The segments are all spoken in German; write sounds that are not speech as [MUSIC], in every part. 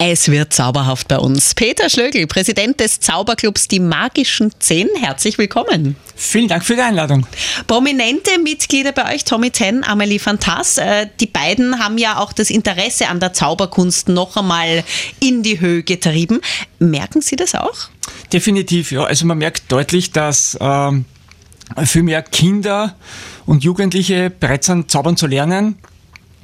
Es wird zauberhaft bei uns. Peter Schlögl, Präsident des Zauberclubs Die Magischen Zehn, herzlich willkommen. Vielen Dank für die Einladung. Prominente Mitglieder bei euch, Tommy Ten, Amelie Fantas. Äh, die beiden haben ja auch das Interesse an der Zauberkunst noch einmal in die Höhe getrieben. Merken Sie das auch? Definitiv, ja. Also man merkt deutlich, dass ähm, viel mehr Kinder und Jugendliche bereit sind, zaubern zu lernen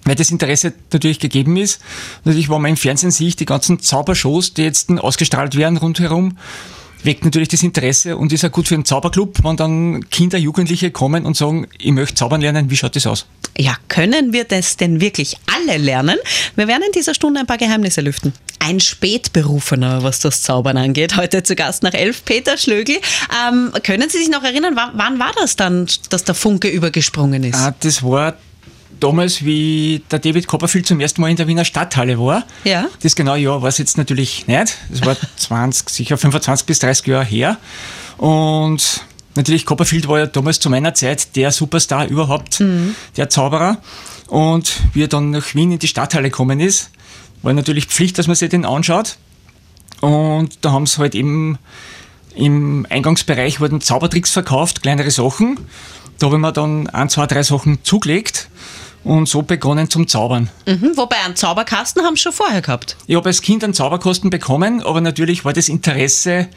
weil das Interesse natürlich gegeben ist. Natürlich, wenn man im Fernsehen sieht, die ganzen Zaubershows, die jetzt ausgestrahlt werden rundherum, weckt natürlich das Interesse und ist auch gut für einen Zauberclub, wenn dann Kinder, Jugendliche kommen und sagen, ich möchte zaubern lernen, wie schaut das aus? Ja, können wir das denn wirklich alle lernen? Wir werden in dieser Stunde ein paar Geheimnisse lüften. Ein Spätberufener, was das Zaubern angeht, heute zu Gast nach elf, Peter Schlögl. Ähm, können Sie sich noch erinnern, wann war das dann, dass der Funke übergesprungen ist? Ah, das war damals, wie der David Copperfield zum ersten Mal in der Wiener Stadthalle war. Ja. Das genaue Jahr war es jetzt natürlich nicht. Das war [LAUGHS] 20, sicher 25 bis 30 Jahre her. Und natürlich, Copperfield war ja damals zu meiner Zeit der Superstar überhaupt, mhm. der Zauberer. Und wie er dann nach Wien in die Stadthalle gekommen ist, war natürlich Pflicht, dass man sich den anschaut. Und da haben sie halt eben im Eingangsbereich wurden Zaubertricks verkauft, kleinere Sachen. Da habe ich mir dann ein, zwei, drei Sachen zugelegt und so begonnen zum Zaubern. Mhm, wobei einen Zauberkasten haben Sie schon vorher gehabt. Ich habe als Kind einen Zauberkasten bekommen, aber natürlich war das Interesse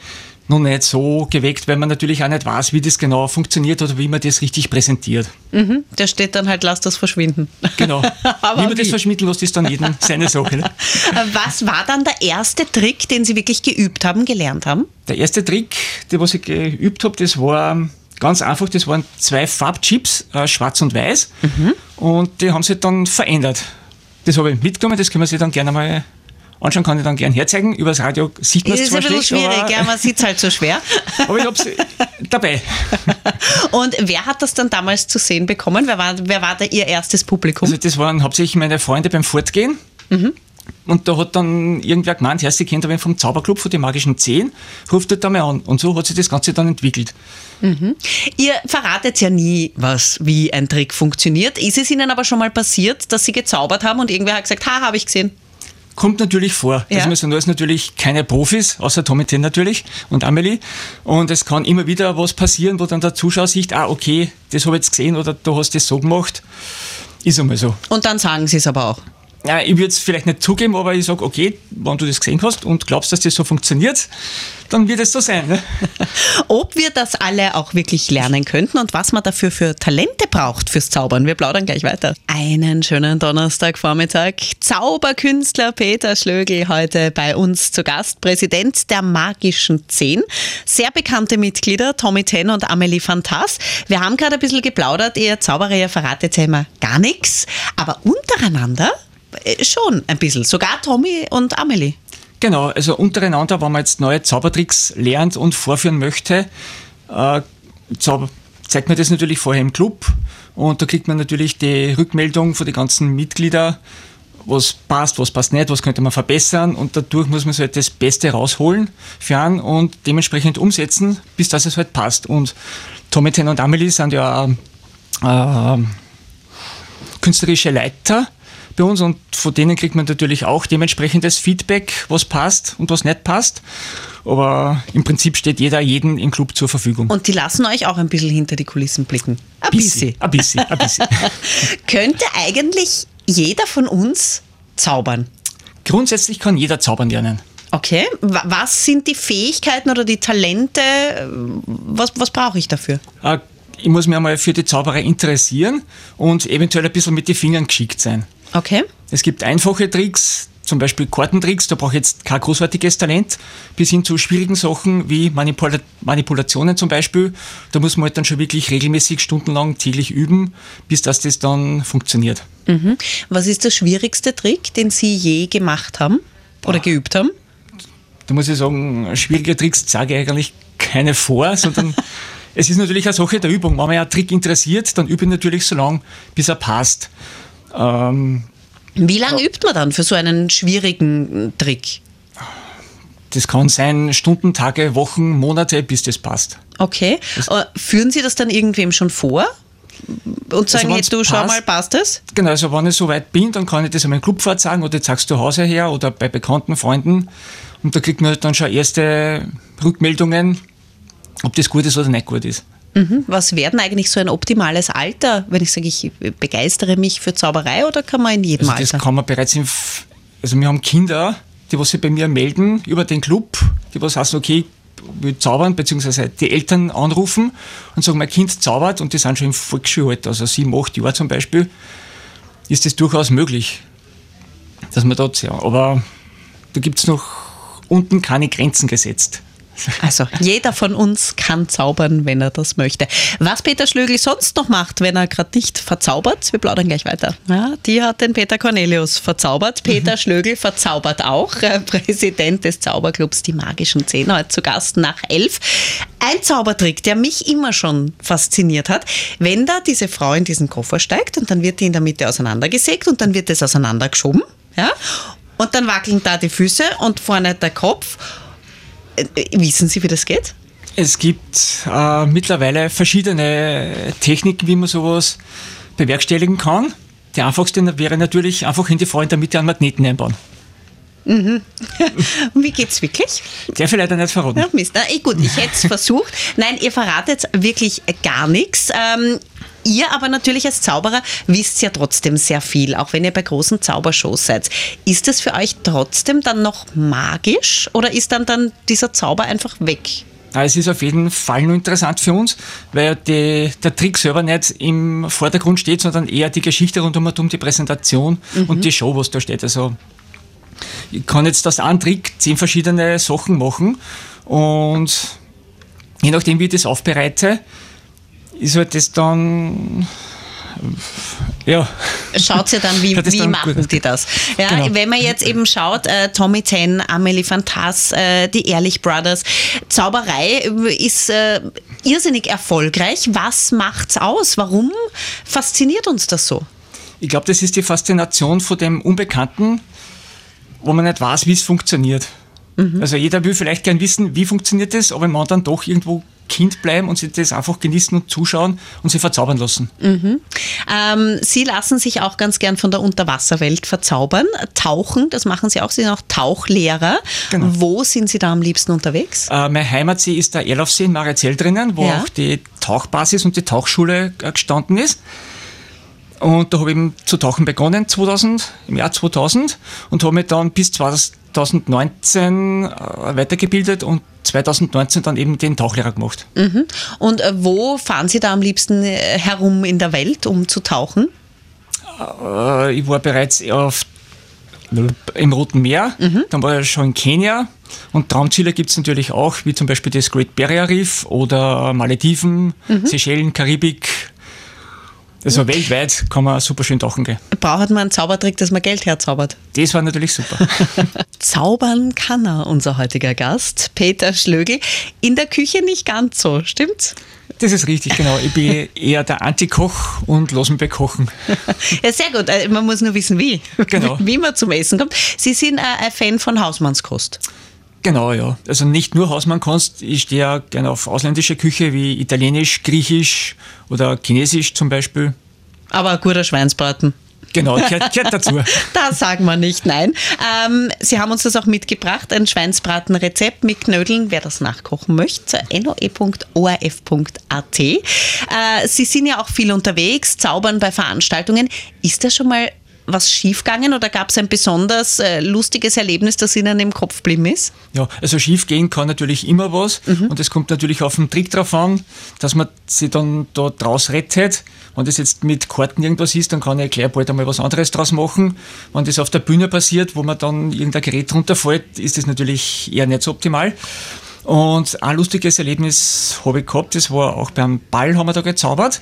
noch nicht so geweckt, weil man natürlich auch nicht weiß, wie das genau funktioniert oder wie man das richtig präsentiert. Mhm, der steht dann halt, lass das verschwinden. Genau. [LAUGHS] wie man wie? das verschwinden lässt, ist dann jedem seine Sache. Ne? [LAUGHS] Was war dann der erste Trick, den Sie wirklich geübt haben, gelernt haben? Der erste Trick, den was ich geübt habe, das war Ganz einfach, das waren zwei Farbchips, äh, schwarz und weiß. Mhm. Und die haben sich dann verändert. Das habe ich mitgenommen, das können wir sich dann gerne mal anschauen, kann ich dann gerne herzeigen. Übers Radio sieht man es zwar schlecht. Ist ein bisschen schwierig, ja, man sieht es halt so schwer. [LAUGHS] aber ich habe es dabei. [LAUGHS] Und wer hat das dann damals zu sehen bekommen? Wer war, wer war da Ihr erstes Publikum? Also das waren hauptsächlich meine Freunde beim Fortgehen. Mhm. Und da hat dann irgendwer gemeint, Herr, Sie kennt aber vom Zauberclub von den magischen Zehn, ruft dort einmal an. Und so hat sich das Ganze dann entwickelt. Mhm. Ihr verratet ja nie, was, wie ein Trick funktioniert. Ist es Ihnen aber schon mal passiert, dass Sie gezaubert haben und irgendwer hat gesagt, ha, habe ich gesehen? Kommt natürlich vor. Ja. Also wir sind alles natürlich keine Profis, außer Tommy Ten natürlich und Amelie. Und es kann immer wieder was passieren, wo dann der Zuschauer sieht, ah, okay, das habe ich jetzt gesehen oder du hast das so gemacht. Ist einmal so. Und dann sagen Sie es aber auch ja, ich würde es vielleicht nicht zugeben, aber ich sage, okay, wenn du das gesehen hast und glaubst, dass das so funktioniert, dann wird es so sein. Ne? [LAUGHS] Ob wir das alle auch wirklich lernen könnten und was man dafür für Talente braucht fürs Zaubern. Wir plaudern gleich weiter. Einen schönen Donnerstagvormittag. Zauberkünstler Peter Schlögl heute bei uns zu Gast, Präsident der Magischen Zehn. Sehr bekannte Mitglieder, Tommy Ten und Amelie Fantas. Wir haben gerade ein bisschen geplaudert, ihr Zauberer, ihr verratet immer gar nichts, aber untereinander schon ein bisschen. Sogar Tommy und Amelie. Genau, also untereinander, wenn man jetzt neue Zaubertricks lernt und vorführen möchte, äh, zeigt man das natürlich vorher im Club und da kriegt man natürlich die Rückmeldung von den ganzen Mitgliedern, was passt, was passt nicht, was könnte man verbessern und dadurch muss man so halt das Beste rausholen für einen und dementsprechend umsetzen, bis das es halt passt. Und Tommy Ten und Amelie sind ja äh, künstlerische Leiter bei uns und von denen kriegt man natürlich auch dementsprechendes Feedback, was passt und was nicht passt. Aber im Prinzip steht jeder jeden im Club zur Verfügung. Und die lassen euch auch ein bisschen hinter die Kulissen blicken. Ein bisschen. Ein bisschen, ein bisschen. [LAUGHS] Könnte eigentlich jeder von uns zaubern? Grundsätzlich kann jeder zaubern lernen. Okay, was sind die Fähigkeiten oder die Talente? Was, was brauche ich dafür? Äh, ich muss mich einmal für die Zauberei interessieren und eventuell ein bisschen mit den Fingern geschickt sein. Okay. Es gibt einfache Tricks, zum Beispiel Kartentricks, da brauche ich jetzt kein großartiges Talent, bis hin zu schwierigen Sachen wie Manipula Manipulationen zum Beispiel. Da muss man halt dann schon wirklich regelmäßig stundenlang täglich üben, bis das, das dann funktioniert. Mhm. Was ist der schwierigste Trick, den Sie je gemacht haben oder Boah. geübt haben? Da muss ich sagen, schwierige Tricks sage ich eigentlich keine vor, sondern [LAUGHS] es ist natürlich eine Sache der Übung. Wenn man einen Trick interessiert, dann übe ich natürlich so lange, bis er passt. Ähm, Wie lange übt man dann für so einen schwierigen Trick? Das kann sein Stunden, Tage, Wochen, Monate, bis das passt. Okay. Das Führen Sie das dann irgendwem schon vor? und sagen, Also hey, du schau passt- mal, passt das? Genau, also wenn ich so weit bin, dann kann ich das an meinem Clubfahrt sagen oder jetzt sagst du Hause her oder bei bekannten Freunden und da kriegt man halt dann schon erste Rückmeldungen, ob das gut ist oder nicht gut ist. Mhm. Was wäre denn eigentlich so ein optimales Alter, wenn ich sage, ich begeistere mich für Zauberei oder kann man in jedem Also das Alter? kann man bereits im, F- also wir haben Kinder, die was sich bei mir melden über den Club, die was heißen, okay, wir zaubern, beziehungsweise die Eltern anrufen und sagen, mein Kind zaubert und die sind schon im Volksschulalter, also sieben, acht Jahre zum Beispiel, ist das durchaus möglich, dass man dort, ja, aber da gibt es noch unten keine Grenzen gesetzt. Also jeder von uns kann zaubern, wenn er das möchte. Was Peter Schlögl sonst noch macht, wenn er gerade nicht verzaubert, wir plaudern gleich weiter. Ja, die hat den Peter Cornelius verzaubert. Peter Schlögl verzaubert auch, äh, Präsident des Zauberclubs Die Magischen Zehn, heute zu Gast nach elf. Ein Zaubertrick, der mich immer schon fasziniert hat, wenn da diese Frau in diesen Koffer steigt und dann wird die in der Mitte auseinandergesägt und dann wird es auseinandergeschoben, ja, und dann wackeln da die Füße und vorne der Kopf. Äh, Wissen Sie, wie das geht? Es gibt äh, mittlerweile verschiedene Techniken, wie man sowas bewerkstelligen kann. Die einfachste wäre natürlich einfach in die Frau in der Mitte einen Magneten einbauen. [LAUGHS] Und wie geht's wirklich? Der vielleicht nicht verraten. Ja, Mist. Na, eh gut, ich hätte es [LAUGHS] versucht. Nein, ihr verratet wirklich gar nichts. Ähm, ihr aber natürlich als Zauberer wisst ja trotzdem sehr viel, auch wenn ihr bei großen Zaubershows seid. Ist das für euch trotzdem dann noch magisch oder ist dann, dann dieser Zauber einfach weg? Es ist auf jeden Fall nur interessant für uns, weil die, der Trick selber nicht im Vordergrund steht, sondern eher die Geschichte rundum und um die Präsentation und die Show, was da steht. Also ich kann jetzt das einen Trick zehn verschiedene Sachen machen und je nachdem, wie ich das aufbereite, ist halt das dann ja, Schaut ihr dann, wie, Ja, wie dann machen gut. die das? Ja, Genau. Wenn man jetzt eben schaut, äh, Tommy Ten, Amelie Fantas, äh, die Ehrlich Brothers, Zauberei ist äh, irrsinnig erfolgreich. Was macht's aus? Warum fasziniert uns das so? Ich glaube, das ist die Faszination von dem Unbekannten, wo man nicht weiß, wie es funktioniert. Also jeder will vielleicht gern wissen, wie funktioniert das, aber man dann doch irgendwo Kind bleiben und sich das einfach genießen und zuschauen und sich verzaubern lassen. Ähm, Sie lassen sich auch ganz gern von der Unterwasserwelt verzaubern. Tauchen, das machen Sie auch. Sie sind auch Tauchlehrer. Genau. Wo sind Sie da am liebsten unterwegs? Äh, mein Heimatsee ist der Erlaufsee in Marizell drinnen, wo Ja. auch die Tauchbasis und die Tauchschule äh, gestanden ist. Und da habe ich eben zu tauchen begonnen 2000, im Jahr 2000 und habe mich dann bis 2019 äh, weitergebildet und 2019 dann eben den Tauchlehrer gemacht. Und äh, wo fahren Sie da am liebsten äh, herum in der Welt, um zu tauchen? Ich war bereits auf, im Roten Meer, dann war ich schon in Kenia und Traumziele gibt es natürlich auch, wie zum Beispiel das Great Barrier Reef oder Malediven, Seychellen, Karibik. Also weltweit kann man super schön tauchen gehen. Braucht man einen Zaubertrick, dass man Geld herzaubert? Das war natürlich super. [LAUGHS] Zaubern kann er, unser heutiger Gast, Peter Schlögl. In der Küche nicht ganz so, stimmt's? Das ist richtig, genau. Ich bin eher der Antikoch und lass mich bekochen. [LAUGHS] Ja, sehr gut. Äh, Man muss nur wissen, wie. Genau. Wie man zum Essen kommt. Sie sind äh, ein Fan von Hausmannskost. Genau, ja. Also nicht nur Hausmannkunst, ich stehe ja gerne auf ausländische Küche wie Italienisch, Griechisch oder Chinesisch zum Beispiel. Aber ein guter Schweinsbraten. Genau, gehört, gehört dazu. [LAUGHS] Da sagen wir nicht nein. Ähm, Sie haben uns das auch mitgebracht, ein Schweinsbratenrezept mit Knödeln, wer das nachkochen möchte, noe.orf.at. Äh, Sie sind ja auch viel unterwegs, zaubern bei Veranstaltungen. Ist da schon mal was schiefgegangen oder gab es ein besonders äh, lustiges Erlebnis, das Ihnen im Kopf geblieben ist? Ja, also schief gehen kann natürlich immer was und es kommt natürlich auf den Trick drauf an, dass man sich dann da draus rettet. Wenn das jetzt mit Karten irgendwas ist, dann kann ich gleich bald einmal was anderes draus machen. Wenn das auf der Bühne passiert, wo man dann irgendein Gerät runterfällt, ist das natürlich eher nicht so optimal. Und ein lustiges Erlebnis habe ich gehabt, das war auch beim Ball haben wir da gezaubert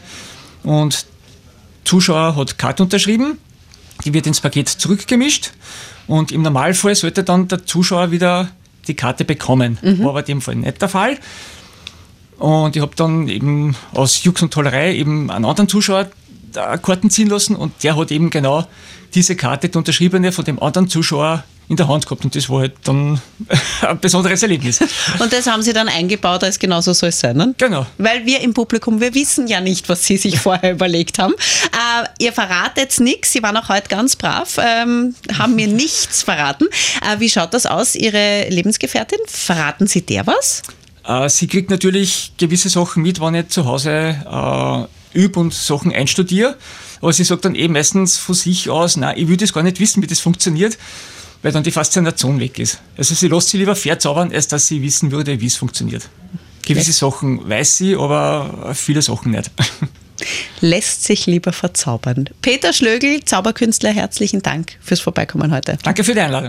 und Zuschauer hat Karte unterschrieben, die wird ins Paket zurückgemischt und im Normalfall sollte dann der Zuschauer wieder die Karte bekommen. War aber in dem Fall nicht der Fall. Und ich habe dann eben aus Jux und Tollerei eben einen anderen Zuschauer Karten ziehen lassen und der hat eben genau diese Karte, die unterschriebene von dem anderen Zuschauer in der Hand gehabt und das war halt dann [LAUGHS] ein besonderes Erlebnis. Und das haben Sie dann eingebaut, als genauso soll es sein, ne? Genau. Weil wir im Publikum, wir wissen ja nicht, was Sie sich [LAUGHS] vorher überlegt haben. Äh, ihr verratet nichts, Sie waren auch heute ganz brav, ähm, haben mir [LAUGHS] nichts verraten. Äh, wie schaut das aus, Ihre Lebensgefährtin? Verraten Sie der was? Äh, sie kriegt natürlich gewisse Sachen mit, wenn ich zu Hause äh, übe und Sachen einstudiere. Aber sie sagt dann eben meistens von sich aus, nein, ich will das gar nicht wissen, wie das funktioniert, weil dann die Faszination weg ist. Also sie lässt sich lieber verzaubern, als dass sie wissen würde, wie es funktioniert. Gewisse Sachen weiß sie, aber viele Sachen nicht. [LAUGHS] Lässt sich lieber verzaubern. Peter Schlögel, Zauberkünstler, herzlichen Dank fürs Vorbeikommen heute. Danke für die Einladung.